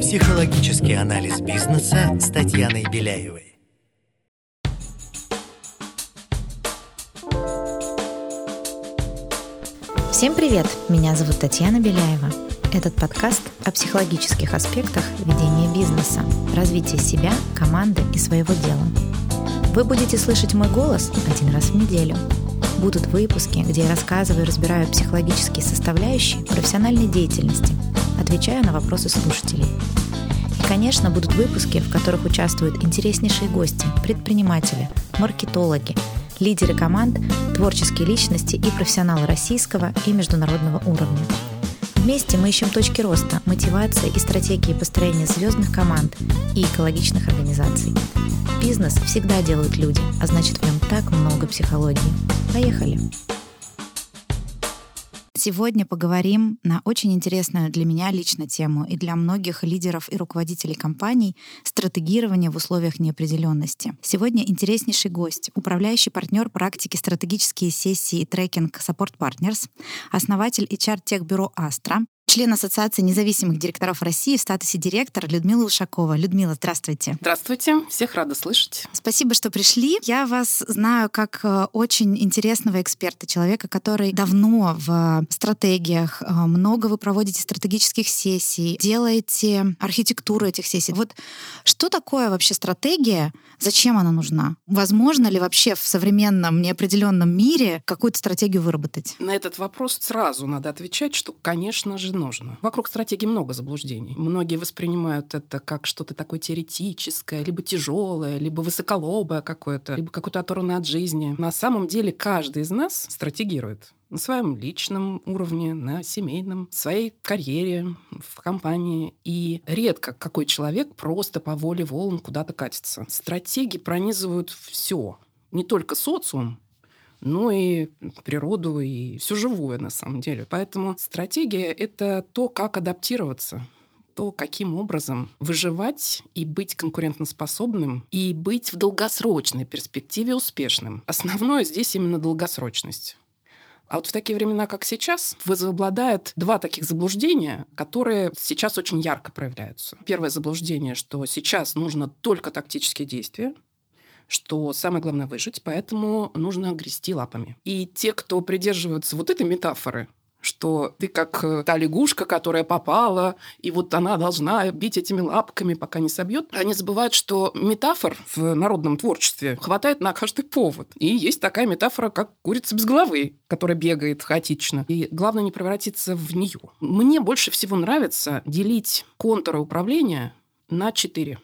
Психологический анализ бизнеса с Татьяной Беляевой. Всем привет! Меня зовут Татьяна Беляева. Этот подкаст о психологических аспектах ведения бизнеса, развития себя, команды и своего дела. Вы будете слышать мой голос один раз в неделю. Будут выпуски, где я рассказываю и разбираю психологические составляющие профессиональной деятельности, отвечаю на вопросы слушателей. И, конечно, будут выпуски, в которых участвуют интереснейшие гости, предприниматели, маркетологи, лидеры команд, творческие личности и профессионалы российского и международного уровня. Вместе мы ищем точки роста, мотивации и стратегии построения звездных команд и экологичных организаций. Бизнес всегда делают люди, а значит в нем так много психологии. Поехали! Сегодня поговорим на очень интересную для меня лично тему и для многих лидеров и руководителей компаний стратегирование в условиях неопределенности. Сегодня интереснейший гость, управляющий партнер практики стратегические сессии и трекинг Support Partners, основатель HR-техбюро Astra, член Ассоциации независимых директоров России в статусе директора Людмила Ушакова. Людмила, здравствуйте. Здравствуйте, всех рада слышать. Спасибо, что пришли. Я вас знаю как э, очень интересного эксперта, человека, который давно в стратегиях, э, много вы проводите стратегических сессий, делаете архитектуру этих сессий. Вот что такое вообще стратегия? Зачем она нужна? Возможно ли вообще в современном неопределенном мире какую-то стратегию выработать? На этот вопрос сразу надо отвечать, что, конечно же, нужно. Вокруг стратегии много заблуждений. Многие воспринимают это как что-то такое теоретическое, либо тяжелое, либо высоколобое какое-то, либо какое-то оторванное от жизни. На самом деле каждый из нас стратегирует на своем личном уровне, на семейном, в своей карьере, в компании. И редко какой человек просто по воле волн куда-то катится. Стратегии пронизывают все. Не только социум, но и природу, и все живое на самом деле. Поэтому стратегия — это то, как адаптироваться то, каким образом выживать и быть конкурентоспособным, и быть в долгосрочной перспективе успешным. Основное здесь именно долгосрочность. А вот в такие времена, как сейчас, возобладает два таких заблуждения, которые сейчас очень ярко проявляются. Первое заблуждение, что сейчас нужно только тактические действия, что самое главное выжить, поэтому нужно грести лапами. И те, кто придерживаются вот этой метафоры, что ты как э, та лягушка, которая попала, и вот она должна бить этими лапками, пока не собьет. Они забывают, что метафор в народном творчестве хватает на каждый повод. И есть такая метафора, как курица без головы, которая бегает хаотично. И главное не превратиться в нее. Мне больше всего нравится делить контуры управления на четыре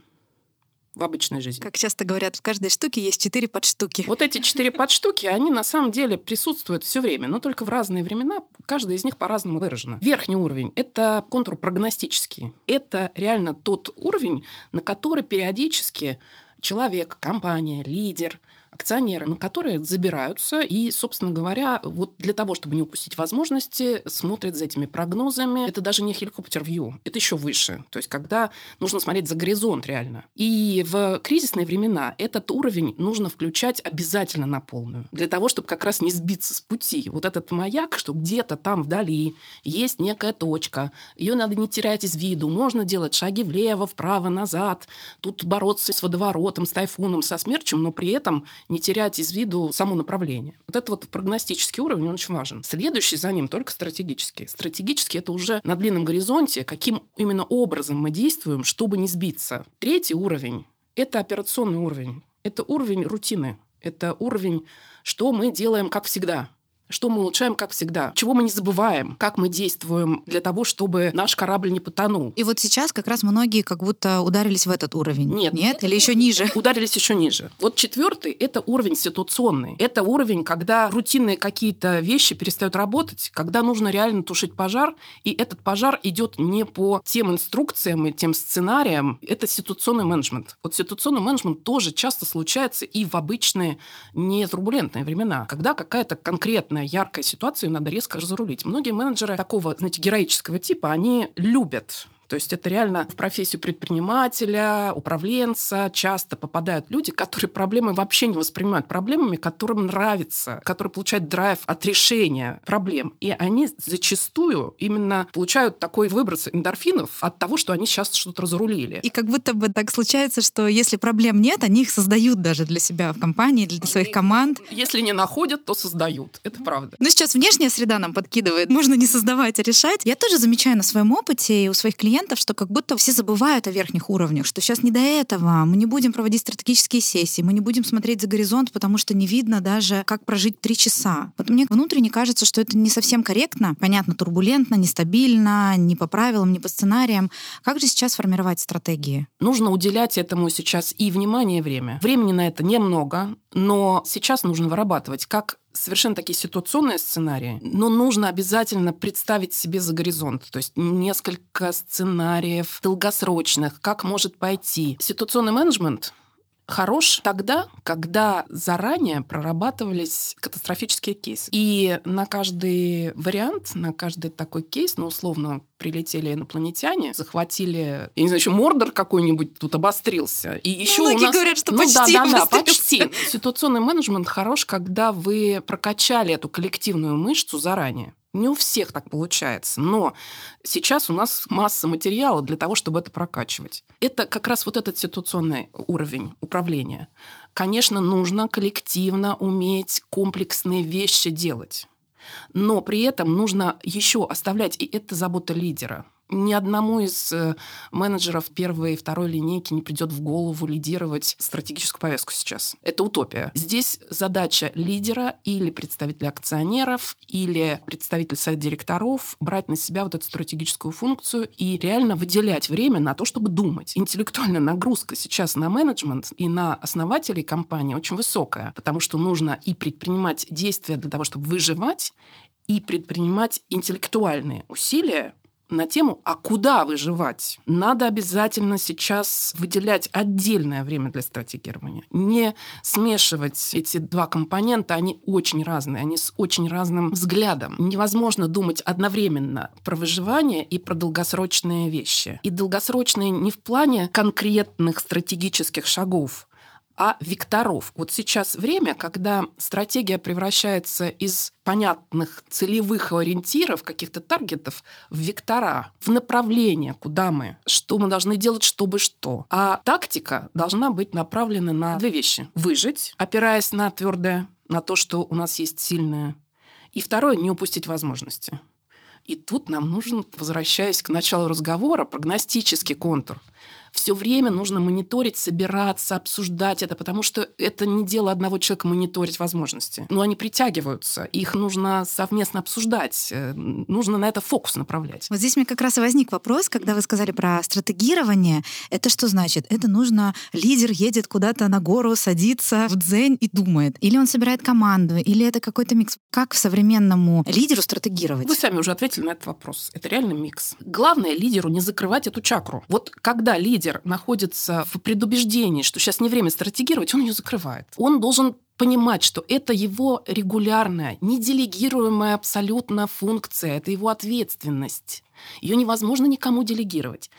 в обычной жизни. Как часто говорят, в каждой штуке есть четыре подштуки. Вот эти четыре подштуки, они на самом деле присутствуют все время, но только в разные времена, каждая из них по-разному выражена. Верхний уровень – это контур прогностический. Это реально тот уровень, на который периодически человек, компания, лидер – акционеры, на которые забираются и, собственно говоря, вот для того, чтобы не упустить возможности, смотрят за этими прогнозами. Это даже не хеликоптер-вью, это еще выше. То есть когда нужно смотреть за горизонт реально. И в кризисные времена этот уровень нужно включать обязательно на полную. Для того, чтобы как раз не сбиться с пути. Вот этот маяк, что где-то там вдали есть некая точка, ее надо не терять из виду. Можно делать шаги влево, вправо, назад. Тут бороться с водоворотом, с тайфуном, со смерчем, но при этом не терять из виду само направление. Вот это вот прогностический уровень, он очень важен. Следующий за ним только стратегический. Стратегический – это уже на длинном горизонте, каким именно образом мы действуем, чтобы не сбиться. Третий уровень – это операционный уровень. Это уровень рутины. Это уровень, что мы делаем как всегда. Что мы улучшаем, как всегда? Чего мы не забываем? Как мы действуем для того, чтобы наш корабль не потонул? И вот сейчас как раз многие как будто ударились в этот уровень. Нет. Нет? Или еще ниже? Ударились еще ниже. Вот четвертый – это уровень ситуационный. Это уровень, когда рутинные какие-то вещи перестают работать, когда нужно реально тушить пожар, и этот пожар идет не по тем инструкциям и тем сценариям. Это ситуационный менеджмент. Вот ситуационный менеджмент тоже часто случается и в обычные не турбулентные времена, когда какая-то конкретная конкретная яркая ситуация, ее надо резко разрулить. Многие менеджеры такого, знаете, героического типа, они любят то есть это реально в профессию предпринимателя, управленца часто попадают люди, которые проблемы вообще не воспринимают проблемами, которым нравится, которые получают драйв от решения проблем. И они зачастую именно получают такой выброс эндорфинов от того, что они сейчас что-то разрулили. И как будто бы так случается, что если проблем нет, они их создают даже для себя в компании, для своих команд. Если не находят, то создают. Это правда. Ну, сейчас внешняя среда нам подкидывает. Можно не создавать, а решать. Я тоже замечаю на своем опыте и у своих клиентов, клиентов, что как будто все забывают о верхних уровнях, что сейчас не до этого, мы не будем проводить стратегические сессии, мы не будем смотреть за горизонт, потому что не видно даже, как прожить три часа. Вот мне внутренне кажется, что это не совсем корректно, понятно, турбулентно, нестабильно, не по правилам, не по сценариям. Как же сейчас формировать стратегии? Нужно уделять этому сейчас и внимание, и время. Времени на это немного, но сейчас нужно вырабатывать как совершенно такие ситуационные сценарии, но нужно обязательно представить себе за горизонт, то есть несколько сценариев долгосрочных, как может пойти. Ситуационный менеджмент хорош тогда, когда заранее прорабатывались катастрофические кейсы. И на каждый вариант, на каждый такой кейс, ну, условно, прилетели инопланетяне, захватили, я не знаю, еще Мордор какой-нибудь тут обострился. И еще Многие у нас... говорят, что ну, почти да, да, да, почти. Ситуационный менеджмент хорош, когда вы прокачали эту коллективную мышцу заранее. Не у всех так получается, но сейчас у нас масса материала для того, чтобы это прокачивать. Это как раз вот этот ситуационный уровень управления. Конечно, нужно коллективно уметь комплексные вещи делать. Но при этом нужно еще оставлять, и это забота лидера – ни одному из э, менеджеров первой и второй линейки не придет в голову лидировать стратегическую повестку сейчас. Это утопия. Здесь задача лидера или представителя акционеров, или представителя совета директоров брать на себя вот эту стратегическую функцию и реально выделять время на то, чтобы думать. Интеллектуальная нагрузка сейчас на менеджмент и на основателей компании очень высокая, потому что нужно и предпринимать действия для того, чтобы выживать, и предпринимать интеллектуальные усилия на тему «А куда выживать?». Надо обязательно сейчас выделять отдельное время для стратегирования. Не смешивать эти два компонента, они очень разные, они с очень разным взглядом. Невозможно думать одновременно про выживание и про долгосрочные вещи. И долгосрочные не в плане конкретных стратегических шагов, а векторов. Вот сейчас время, когда стратегия превращается из понятных целевых ориентиров, каких-то таргетов, в вектора, в направление, куда мы, что мы должны делать, чтобы что. А тактика должна быть направлена на две вещи. Выжить, опираясь на твердое, на то, что у нас есть сильное. И второе, не упустить возможности. И тут нам нужен, возвращаясь к началу разговора, прогностический контур – все время нужно мониторить, собираться, обсуждать это, потому что это не дело одного человека мониторить возможности. Но они притягиваются, их нужно совместно обсуждать, э, нужно на это фокус направлять. Вот здесь мне как раз и возник вопрос, когда вы сказали про стратегирование. Это что значит? Это нужно, лидер едет куда-то на гору, садится в дзень и думает. Или он собирает команду, или это какой-то микс. Как современному лидеру стратегировать? Вы сами уже ответили на этот вопрос. Это реально микс. Главное лидеру не закрывать эту чакру. Вот когда лидер находится в предубеждении, что сейчас не время стратегировать, он ее закрывает. Он должен понимать, что это его регулярная, неделегируемая абсолютно функция, это его ответственность. Ее невозможно никому делегировать.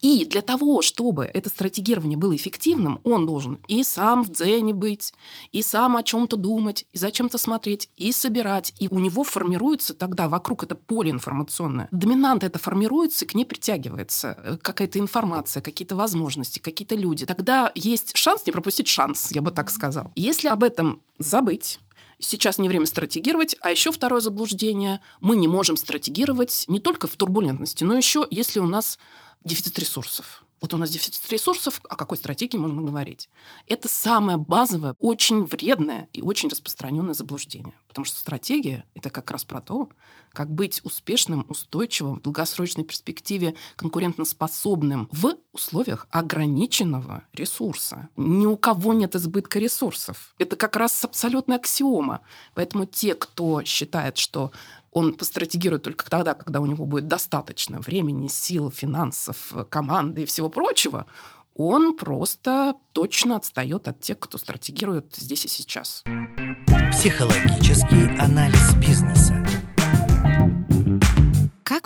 И для того, чтобы это стратегирование было эффективным, он должен и сам в дзене быть, и сам о чем-то думать, и за чем-то смотреть, и собирать. И у него формируется тогда вокруг это поле информационное. Доминант это формируется, к ней притягивается э, какая-то информация, какие-то возможности, какие-то люди. Тогда есть шанс не пропустить шанс, я бы так сказал. Если об этом забыть, Сейчас не время стратегировать. А еще второе заблуждение. Мы не можем стратегировать не только в турбулентности, но еще если у нас дефицит ресурсов. Вот у нас дефицит ресурсов, о какой стратегии можно говорить? Это самое базовое, очень вредное и очень распространенное заблуждение. Потому что стратегия – это как раз про то, как быть успешным, устойчивым, в долгосрочной перспективе конкурентоспособным в условиях ограниченного ресурса. Ни у кого нет избытка ресурсов. Это как раз абсолютная аксиома. Поэтому те, кто считает, что он постратегирует только тогда, когда у него будет достаточно времени, сил, финансов, команды и всего прочего, он просто точно отстает от тех, кто стратегирует здесь и сейчас. Психологический анализ бизнеса.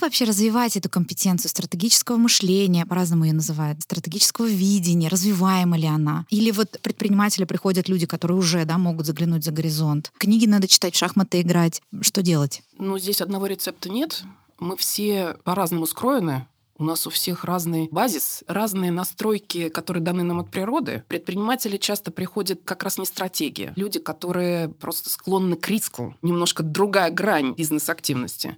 Вообще развивать эту компетенцию стратегического мышления, по-разному ее называют, стратегического видения, развиваема ли она? Или вот предприниматели приходят люди, которые уже да, могут заглянуть за горизонт. Книги надо читать, в шахматы играть. Что делать? Ну, здесь одного рецепта нет. Мы все по-разному скроены. У нас у всех разный базис, разные настройки, которые даны нам от природы. Предприниматели часто приходят как раз не стратегия. Люди, которые просто склонны к риску. Немножко другая грань бизнес-активности.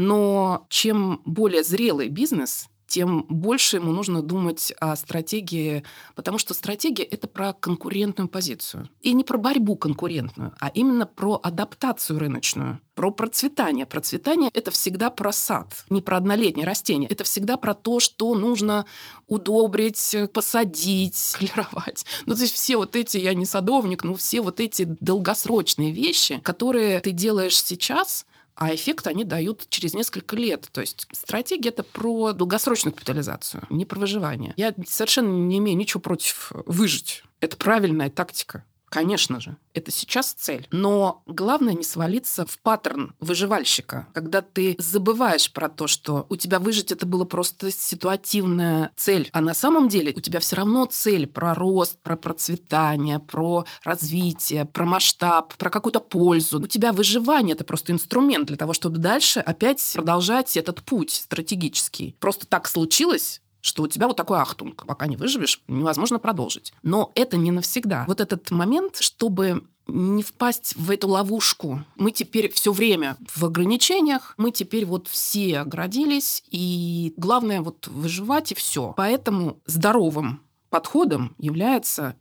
Но чем более зрелый бизнес, тем больше ему нужно думать о стратегии, потому что стратегия — это про конкурентную позицию. И не про борьбу конкурентную, а именно про адаптацию рыночную, про процветание. Процветание — это всегда про сад, не про однолетнее растение. Это всегда про то, что нужно удобрить, посадить, клеровать. Ну, то есть все вот эти, я не садовник, но все вот эти долгосрочные вещи, которые ты делаешь сейчас — а эффект они дают через несколько лет. То есть стратегия это про долгосрочную капитализацию, не про выживание. Я совершенно не имею ничего против выжить. Это правильная тактика. Конечно же, это сейчас цель. Но главное не свалиться в паттерн выживальщика, когда ты забываешь про то, что у тебя выжить это было просто ситуативная цель. А на самом деле у тебя все равно цель про рост, про процветание, про развитие, про масштаб, про какую-то пользу. У тебя выживание это просто инструмент для того, чтобы дальше опять продолжать этот путь стратегический. Просто так случилось, что у тебя вот такой ахтунг, пока не выживешь, невозможно продолжить. Но это не навсегда. Вот этот момент, чтобы не впасть в эту ловушку. Мы теперь все время в ограничениях, мы теперь вот все оградились, и главное вот выживать и все. Поэтому здоровым подходом является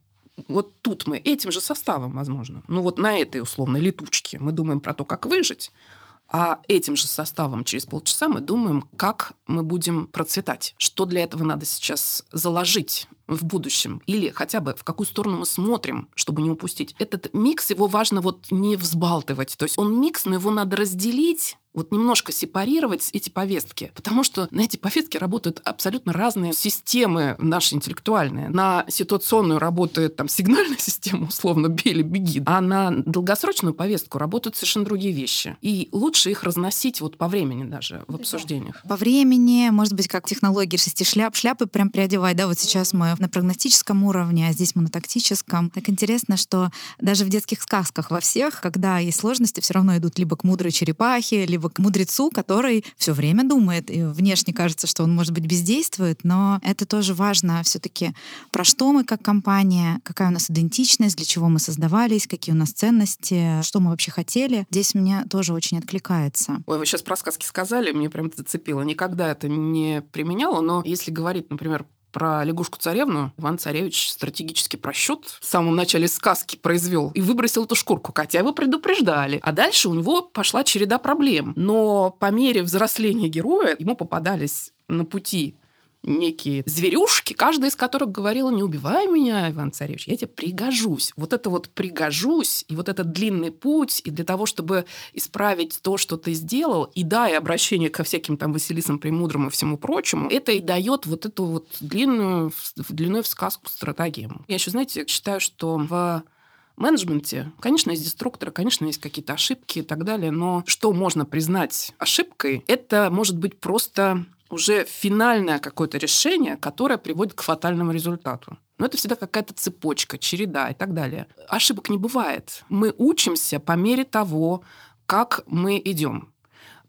вот тут мы этим же составом, возможно, ну вот на этой условной летучке мы думаем про то, как выжить, а этим же составом через полчаса мы думаем, как мы будем процветать. Что для этого надо сейчас заложить в будущем? Или хотя бы в какую сторону мы смотрим, чтобы не упустить. Этот микс, его важно вот не взбалтывать. То есть он микс, но его надо разделить вот немножко сепарировать эти повестки, потому что на эти повестки работают абсолютно разные системы наши интеллектуальные. На ситуационную работает там сигнальная система, условно, бей или беги, а на долгосрочную повестку работают совершенно другие вещи. И лучше их разносить вот по времени даже в обсуждениях. По времени, может быть, как технологии шести шляп, шляпы прям приодевать, да, вот сейчас мы на прагматическом уровне, а здесь мы на тактическом. Так интересно, что даже в детских сказках во всех, когда есть сложности, все равно идут либо к мудрой черепахе, либо к мудрецу, который все время думает. И внешне кажется, что он, может быть, бездействует, но это тоже важно все-таки про что мы как компания, какая у нас идентичность, для чего мы создавались, какие у нас ценности, что мы вообще хотели. Здесь мне тоже очень откликается. Ой, вы сейчас про сказки сказали, мне прям зацепило. Никогда это не применяла, но если говорить, например, про лягушку-царевну Иван Царевич стратегический просчет в самом начале сказки произвел и выбросил эту шкурку, хотя его предупреждали. А дальше у него пошла череда проблем. Но по мере взросления героя ему попадались на пути некие зверюшки, каждая из которых говорила, не убивай меня, Иван Царевич, я тебе пригожусь. Вот это вот пригожусь, и вот этот длинный путь, и для того, чтобы исправить то, что ты сделал, и да, и обращение ко всяким там Василисам Премудрым и всему прочему, это и дает вот эту вот длинную, длинную в сказку стратегию. Я еще, знаете, считаю, что в менеджменте, конечно, есть деструкторы, конечно, есть какие-то ошибки и так далее, но что можно признать ошибкой, это может быть просто уже финальное какое-то решение, которое приводит к фатальному результату. Но это всегда какая-то цепочка, череда и так далее. Ошибок не бывает. Мы учимся по мере того, как мы идем.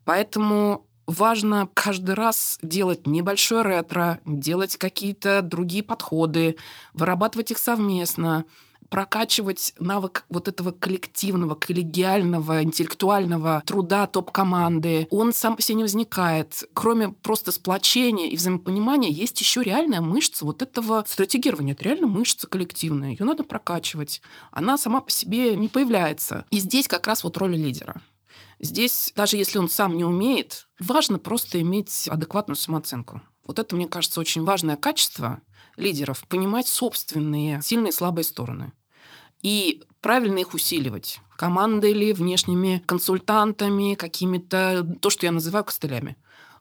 Поэтому важно каждый раз делать небольшое ретро, делать какие-то другие подходы, вырабатывать их совместно, прокачивать навык вот этого коллективного, коллегиального, интеллектуального труда топ-команды. Он сам по себе не возникает. Кроме просто сплочения и взаимопонимания, есть еще реальная мышца вот этого стратегирования. Это реально мышца коллективная. Ее надо прокачивать. Она сама по себе не появляется. И здесь как раз вот роль лидера. Здесь, даже если он сам не умеет, важно просто иметь адекватную самооценку. Вот это, мне кажется, очень важное качество лидеров – понимать собственные сильные и слабые стороны и правильно их усиливать. Командой или внешними консультантами, какими-то, то, что я называю костылями.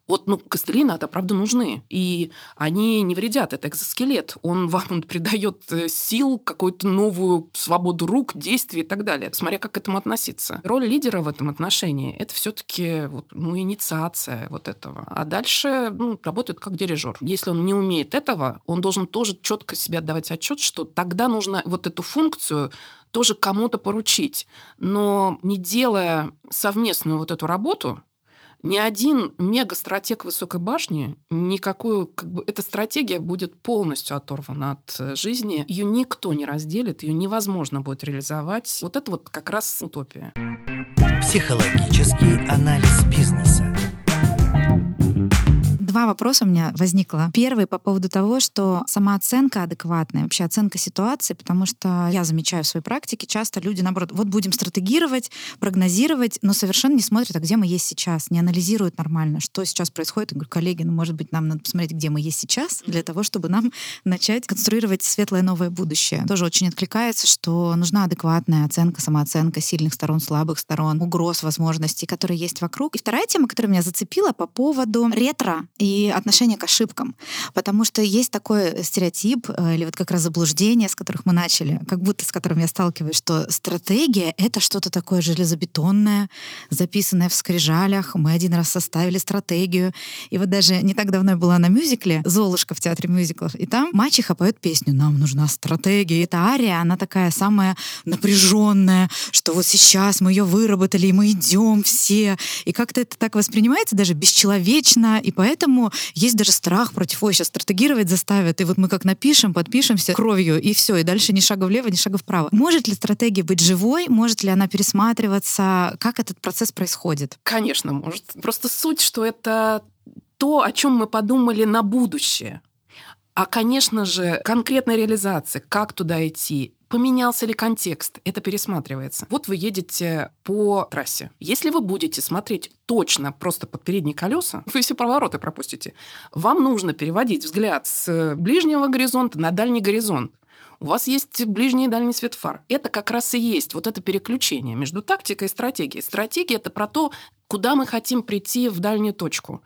Вот, ну, костыли надо, правда, нужны. И они не вредят. Это экзоскелет. Он вам придает э, сил, какую-то новую свободу рук, действий и так далее. Смотря как к этому относиться. Роль лидера в этом отношении – это все таки вот, ну, инициация вот этого. А дальше ну, работает как дирижер. Если он не умеет этого, он должен тоже четко себе отдавать отчет, что тогда нужно вот эту функцию тоже кому-то поручить. Но не делая совместную вот эту работу, ни один мега-стратег высокой башни, никакую, как бы, эта стратегия будет полностью оторвана от э, жизни. Ее никто не разделит, ее невозможно будет реализовать. Вот это вот как раз утопия. Психологический анализ бизнеса два вопроса у меня возникло. Первый по поводу того, что самооценка адекватная, вообще оценка ситуации, потому что я замечаю в своей практике, часто люди, наоборот, вот будем стратегировать, прогнозировать, но совершенно не смотрят, а где мы есть сейчас, не анализируют нормально, что сейчас происходит. Я говорю, коллеги, ну, может быть, нам надо посмотреть, где мы есть сейчас, для того, чтобы нам начать конструировать светлое новое будущее. Тоже очень откликается, что нужна адекватная оценка, самооценка сильных сторон, слабых сторон, угроз, возможностей, которые есть вокруг. И вторая тема, которая меня зацепила по поводу ретро и и отношение к ошибкам. Потому что есть такой стереотип э, или вот как раз заблуждение, с которых мы начали, как будто с которым я сталкиваюсь, что стратегия — это что-то такое железобетонное, записанное в скрижалях. Мы один раз составили стратегию. И вот даже не так давно я была на мюзикле «Золушка» в театре мюзиклов, и там мачеха поет песню «Нам нужна стратегия». И эта ария, она такая самая напряженная, что вот сейчас мы ее выработали, и мы идем все. И как-то это так воспринимается даже бесчеловечно, и поэтому поэтому есть даже страх против, ой, сейчас стратегировать заставят, и вот мы как напишем, подпишемся кровью, и все, и дальше ни шага влево, ни шага вправо. Может ли стратегия быть живой? Может ли она пересматриваться? Как этот процесс происходит? Конечно, может. Просто суть, что это то, о чем мы подумали на будущее. А, конечно же, конкретная реализация, как туда идти, Поменялся ли контекст? Это пересматривается. Вот вы едете по трассе. Если вы будете смотреть точно просто под передние колеса, вы все повороты пропустите. Вам нужно переводить взгляд с ближнего горизонта на дальний горизонт. У вас есть ближний и дальний свет фар. Это как раз и есть вот это переключение между тактикой и стратегией. Стратегия – это про то, куда мы хотим прийти в дальнюю точку.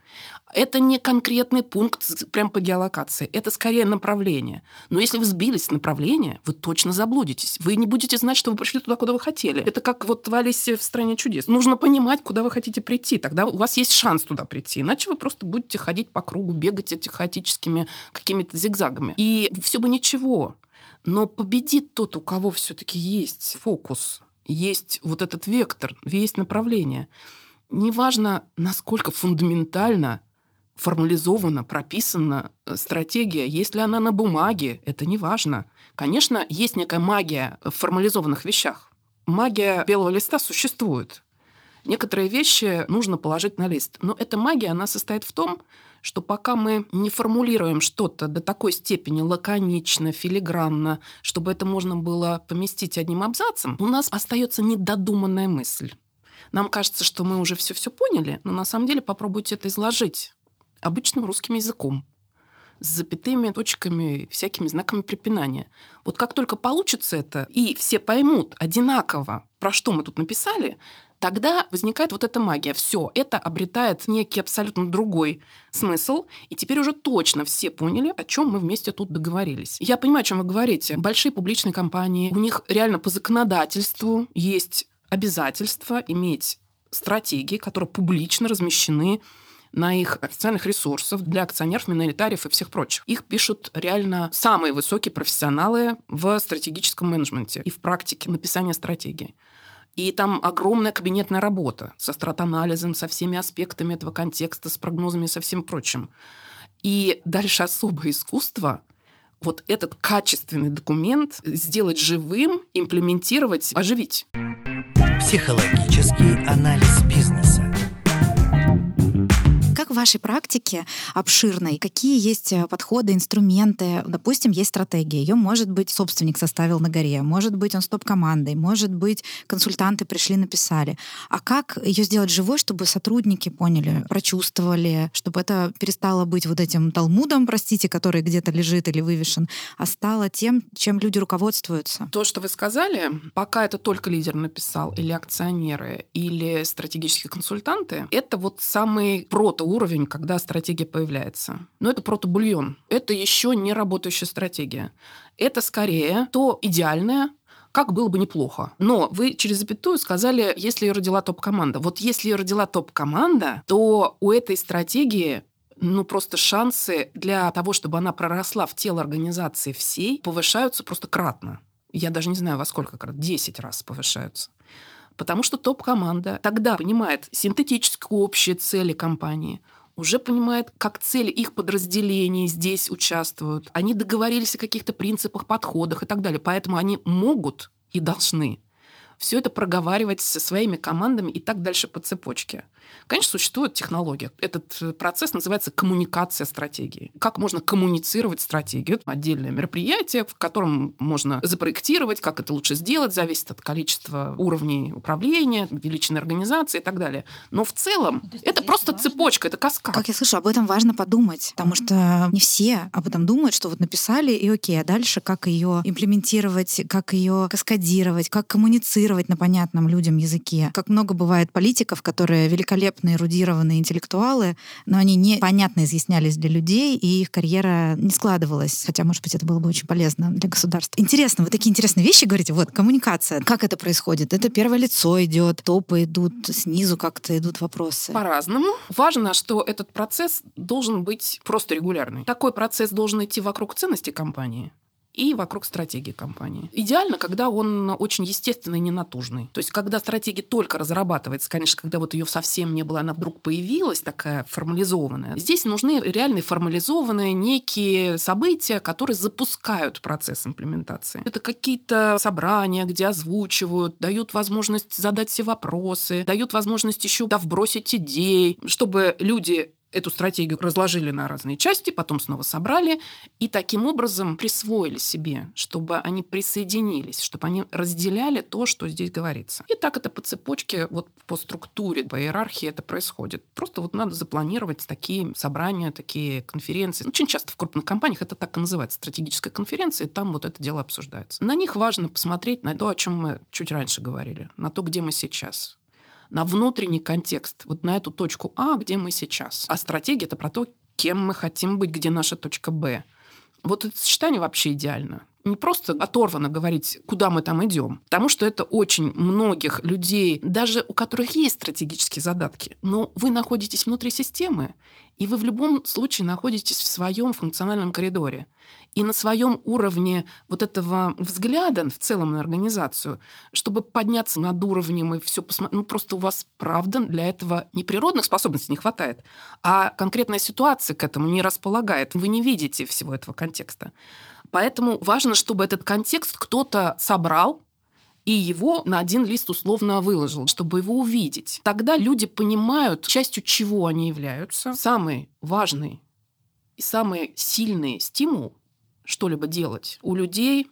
Это не конкретный пункт прям по геолокации, это скорее направление. Но если вы сбились с направления, вы точно заблудитесь. Вы не будете знать, что вы пришли туда, куда вы хотели. Это как вот в Алисе в «Стране чудес». Нужно понимать, куда вы хотите прийти. Тогда у вас есть шанс туда прийти. Иначе вы просто будете ходить по кругу, бегать этих хаотическими какими-то зигзагами. И все бы ничего. Но победит тот, у кого все-таки есть фокус, есть вот этот вектор, есть направление. Неважно, насколько фундаментально формализована, прописана э, стратегия, есть ли она на бумаге, это не важно. Конечно, есть некая магия в формализованных вещах. Магия белого листа существует. Некоторые вещи нужно положить на лист. Но эта магия, она состоит в том, что пока мы не формулируем что-то до такой степени лаконично, филигранно, чтобы это можно было поместить одним абзацем, у нас остается недодуманная мысль. Нам кажется, что мы уже все-все поняли, но на самом деле попробуйте это изложить обычным русским языком с запятыми, точками, всякими знаками препинания. Вот как только получится это, и все поймут одинаково, про что мы тут написали, тогда возникает вот эта магия. Все, это обретает некий абсолютно другой смысл, и теперь уже точно все поняли, о чем мы вместе тут договорились. Я понимаю, о чем вы говорите. Большие публичные компании, у них реально по законодательству есть обязательство иметь стратегии, которые публично размещены на их официальных ресурсах для акционеров, миноритариев и всех прочих. Их пишут реально самые высокие профессионалы в стратегическом менеджменте и в практике написания стратегии. И там огромная кабинетная работа со стратанализом, со всеми аспектами этого контекста, с прогнозами и со всем прочим. И дальше особое искусство вот этот качественный документ сделать живым, имплементировать, оживить. Психологический анализ бизнеса в вашей практике обширной, какие есть э, подходы, инструменты? Допустим, есть стратегия. Ее, может быть, собственник составил на горе, может быть, он стоп-командой, может быть, консультанты пришли, написали. А как ее сделать живой, чтобы сотрудники поняли, прочувствовали, чтобы это перестало быть вот этим талмудом, простите, который где-то лежит или вывешен, а стало тем, чем люди руководствуются? То, что вы сказали, пока это только лидер написал, или акционеры, или стратегические консультанты, это вот самый прото уровень когда стратегия появляется. Но это протобульон. Это еще не работающая стратегия. Это скорее то идеальное, как было бы неплохо. Но вы через запятую сказали, если ее родила топ-команда. Вот если ее родила топ-команда, то у этой стратегии ну, просто шансы для того, чтобы она проросла в тело организации всей, повышаются просто кратно. Я даже не знаю, во сколько крат. 10 раз повышаются. Потому что топ-команда тогда понимает синтетические общие цели компании, уже понимает, как цели их подразделений здесь участвуют. Они договорились о каких-то принципах, подходах и так далее. Поэтому они могут и должны все это проговаривать со своими командами и так дальше по цепочке. Конечно, существует технология. Этот э, процесс называется коммуникация стратегии. Как можно коммуницировать стратегию? Это отдельное мероприятие, в котором можно запроектировать, как это лучше сделать, зависит от количества уровней управления, величины организации и так далее. Но в целом ну, это просто важно. цепочка, это каскад. Как я слышу, об этом важно подумать, потому что не все об этом думают, что вот написали, и окей, а дальше как ее имплементировать, как ее каскадировать, как коммуницировать коммуницировать на понятном людям языке. Как много бывает политиков, которые великолепные, эрудированные интеллектуалы, но они непонятно изъяснялись для людей, и их карьера не складывалась. Хотя, может быть, это было бы очень полезно для государства. Интересно, вы такие интересные вещи говорите. Вот, коммуникация. Как это происходит? Это первое лицо идет, топы идут, снизу как-то идут вопросы. По-разному. Важно, что этот процесс должен быть просто регулярный. Такой процесс должен идти вокруг ценностей компании и вокруг стратегии компании. Идеально, когда он очень естественный и ненатужный. То есть, когда стратегия только разрабатывается, конечно, когда вот ее совсем не было, она вдруг появилась такая формализованная. Здесь нужны реальные формализованные некие события, которые запускают процесс имплементации. Это какие-то собрания, где озвучивают, дают возможность задать все вопросы, дают возможность еще да, вбросить идей, чтобы люди эту стратегию разложили на разные части, потом снова собрали и таким образом присвоили себе, чтобы они присоединились, чтобы они разделяли то, что здесь говорится. И так это по цепочке, вот по структуре, по иерархии это происходит. Просто вот надо запланировать такие собрания, такие конференции. Очень часто в крупных компаниях это так и называется, стратегическая конференция, и там вот это дело обсуждается. На них важно посмотреть на то, о чем мы чуть раньше говорили, на то, где мы сейчас на внутренний контекст, вот на эту точку А, где мы сейчас. А стратегия — это про то, кем мы хотим быть, где наша точка Б. Вот это сочетание вообще идеально не просто оторвано говорить, куда мы там идем, потому что это очень многих людей, даже у которых есть стратегические задатки, но вы находитесь внутри системы, и вы в любом случае находитесь в своем функциональном коридоре. И на своем уровне вот этого взгляда в целом на организацию, чтобы подняться над уровнем и все посмотреть, ну просто у вас, правда, для этого не природных способностей не хватает, а конкретная ситуация к этому не располагает. Вы не видите всего этого контекста. Поэтому важно, чтобы этот контекст кто-то собрал, и его на один лист условно выложил, чтобы его увидеть. Тогда люди понимают, частью чего они являются. Самый важный и самый сильный стимул что-либо делать у людей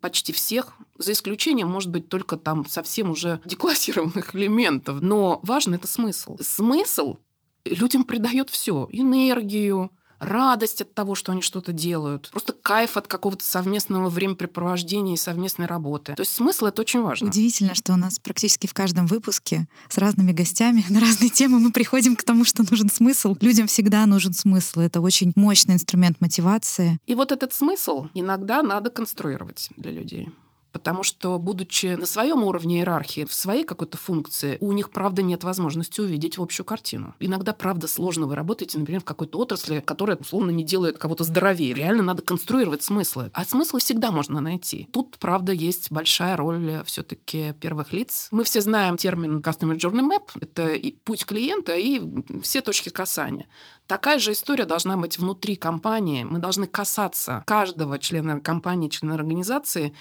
почти всех, за исключением, может быть, только там совсем уже деклассированных элементов. Но важно это смысл. Смысл людям придает все: энергию, радость от того, что они что-то делают, просто кайф от какого-то совместного времяпрепровождения и совместной работы. То есть смысл это очень важно. Удивительно, что у нас практически в каждом выпуске с разными гостями на разные темы мы приходим к тому, что нужен смысл. Людям всегда нужен смысл. Это очень мощный инструмент мотивации. И вот этот смысл иногда надо конструировать для людей потому что, будучи на своем уровне иерархии, в своей какой-то функции, у них, правда, нет возможности увидеть общую картину. Иногда, правда, сложно вы работаете, например, в какой-то отрасли, которая, условно, не делает кого-то здоровее. Реально надо конструировать смыслы. А смыслы всегда можно найти. Тут, правда, есть большая роль все таки первых лиц. Мы все знаем термин Customer Journey Map. Это и путь клиента, и все точки касания. Такая же история должна быть внутри компании. Мы должны касаться каждого члена компании, члена организации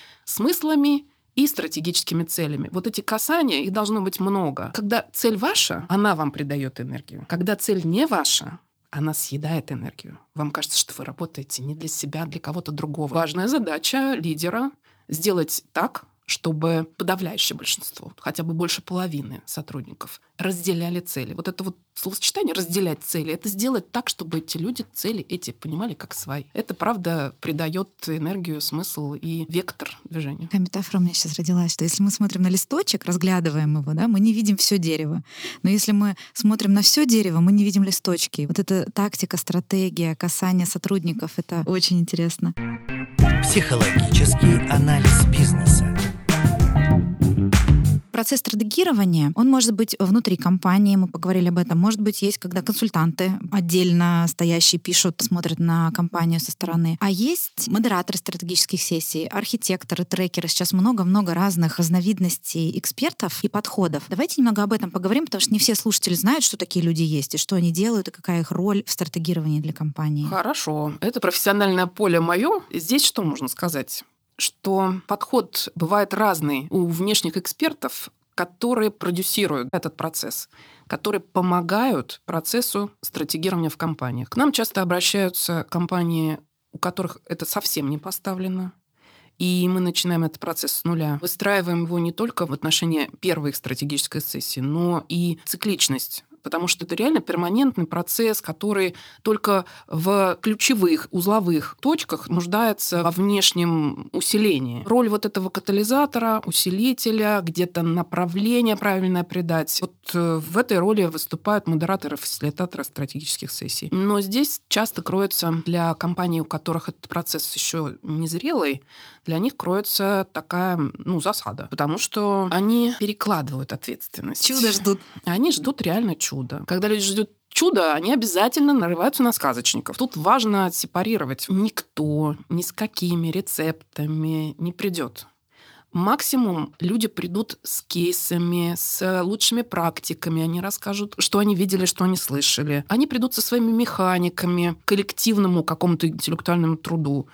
смыслами и стратегическими целями. Вот эти касания, их должно быть много. Когда цель ваша, она вам придает энергию. Когда цель не ваша, она съедает энергию. Вам кажется, что вы работаете не для себя, а для кого-то другого. Важная задача лидера сделать так, чтобы подавляющее большинство, хотя бы больше половины сотрудников разделяли цели. Вот это вот словосочетание «разделять цели» — это сделать так, чтобы эти люди цели эти понимали как свои. Это, правда, придает энергию, смысл и вектор движения. Такая метафора у меня сейчас родилась, что если мы смотрим на листочек, разглядываем его, да, мы не видим все дерево. Но если мы смотрим на все дерево, мы не видим листочки. Вот эта тактика, стратегия, касание сотрудников — это очень интересно. Психологический анализ бизнеса. Процесс стратегирования, он может быть внутри компании, мы поговорили об этом, может быть, есть, когда консультанты отдельно стоящие пишут, смотрят на компанию со стороны. А есть модераторы стратегических сессий, архитекторы, трекеры. Сейчас много-много разных разновидностей экспертов и подходов. Давайте немного об этом поговорим, потому что не все слушатели знают, что такие люди есть, и что они делают, и какая их роль в стратегировании для компании. Хорошо. Это профессиональное поле мое. Здесь что можно сказать? что подход бывает разный у внешних экспертов, которые продюсируют этот процесс, которые помогают процессу стратегирования в компаниях. К нам часто обращаются компании, у которых это совсем не поставлено, и мы начинаем этот процесс с нуля. Выстраиваем его не только в отношении первой стратегической сессии, но и цикличность потому что это реально перманентный процесс, который только в ключевых узловых точках нуждается во внешнем усилении. Роль вот этого катализатора, усилителя, где-то направление правильное придать. Вот э, в этой роли выступают модераторы, фасилитаторы стратегических сессий. Но здесь часто кроется для компаний, у которых этот процесс еще не зрелый, для них кроется такая ну, засада, потому что они перекладывают ответственность. Чудо ждут. Они ждут реально чуда. Когда люди ждут чудо, они обязательно нарываются на сказочников. Тут важно сепарировать. Никто ни с какими рецептами не придет. Максимум люди придут с кейсами, с лучшими практиками, они расскажут, что они видели, что они слышали. Они придут со своими механиками, коллективному какому-то интеллектуальному труду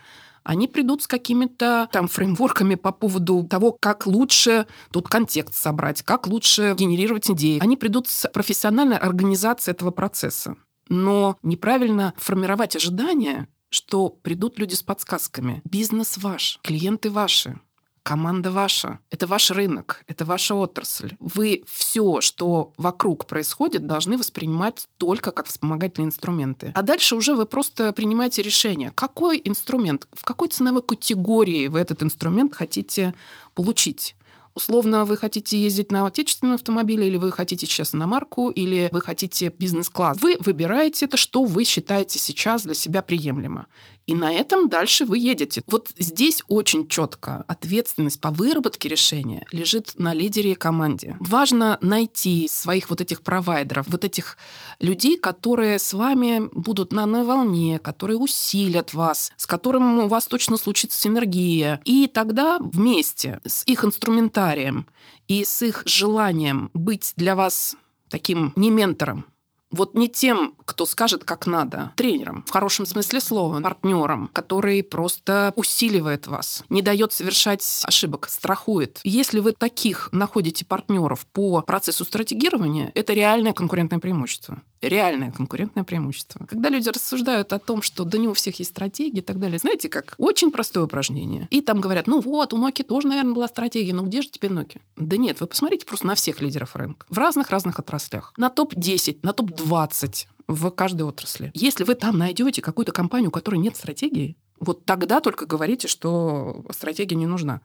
они придут с какими-то там фреймворками по поводу того, как лучше тут контекст собрать, как лучше генерировать идеи. Они придут с профессиональной организацией этого процесса. Но неправильно формировать ожидания, что придут люди с подсказками. Бизнес ваш, клиенты ваши, команда ваша, это ваш рынок, это ваша отрасль. Вы все, что вокруг происходит, должны воспринимать только как вспомогательные инструменты. А дальше уже вы просто принимаете решение, какой инструмент, в какой ценовой категории вы этот инструмент хотите получить. Условно, вы хотите ездить на отечественном автомобиле, или вы хотите сейчас на марку, или вы хотите бизнес-класс. Вы выбираете это, что вы считаете сейчас для себя приемлемо. И на этом дальше вы едете. Вот здесь очень четко ответственность по выработке решения лежит на лидере и команде. Важно найти своих вот этих провайдеров, вот этих людей, которые с вами будут на одной волне, которые усилят вас, с которым у вас точно случится синергия. И тогда вместе с их инструментарием и с их желанием быть для вас таким не ментором, вот не тем, кто скажет, как надо, тренером, в хорошем смысле слова, партнером, который просто усиливает вас, не дает совершать ошибок, страхует. Если вы таких находите партнеров по процессу стратегирования, это реальное конкурентное преимущество реальное конкурентное преимущество. Когда люди рассуждают о том, что да не у всех есть стратегии и так далее, знаете как? Очень простое упражнение. И там говорят, ну вот, у Nokia тоже, наверное, была стратегия, но где же теперь Nokia? Да нет, вы посмотрите просто на всех лидеров рынка. В разных-разных отраслях. На топ-10, на топ-20 в каждой отрасли. Если вы там найдете какую-то компанию, у которой нет стратегии, вот тогда только говорите, что стратегия не нужна.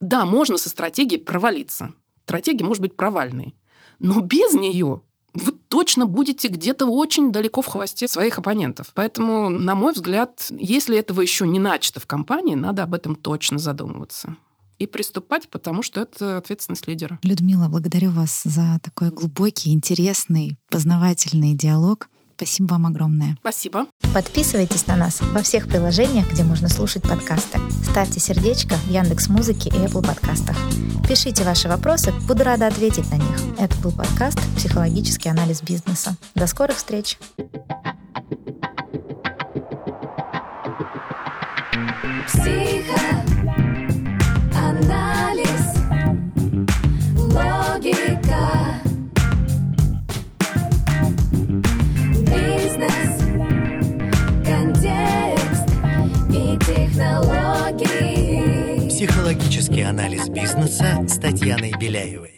Да, можно со стратегией провалиться. Стратегия может быть провальной. Но без нее вы точно будете где-то очень далеко в хвосте своих оппонентов. Поэтому, на мой взгляд, если этого еще не начато в компании, надо об этом точно задумываться и приступать, потому что это ответственность лидера. Людмила, благодарю вас за такой глубокий, интересный, познавательный диалог. Спасибо вам огромное. Спасибо. Подписывайтесь на нас во всех приложениях, где можно слушать подкасты. Ставьте сердечко в Яндекс Музыке и Apple подкастах. Пишите ваши вопросы, буду рада ответить на них. Это был подкаст «Психологический анализ бизнеса». До скорых встреч! Психоанализ, логика, Психологический анализ бизнеса с Татьяной Беляевой.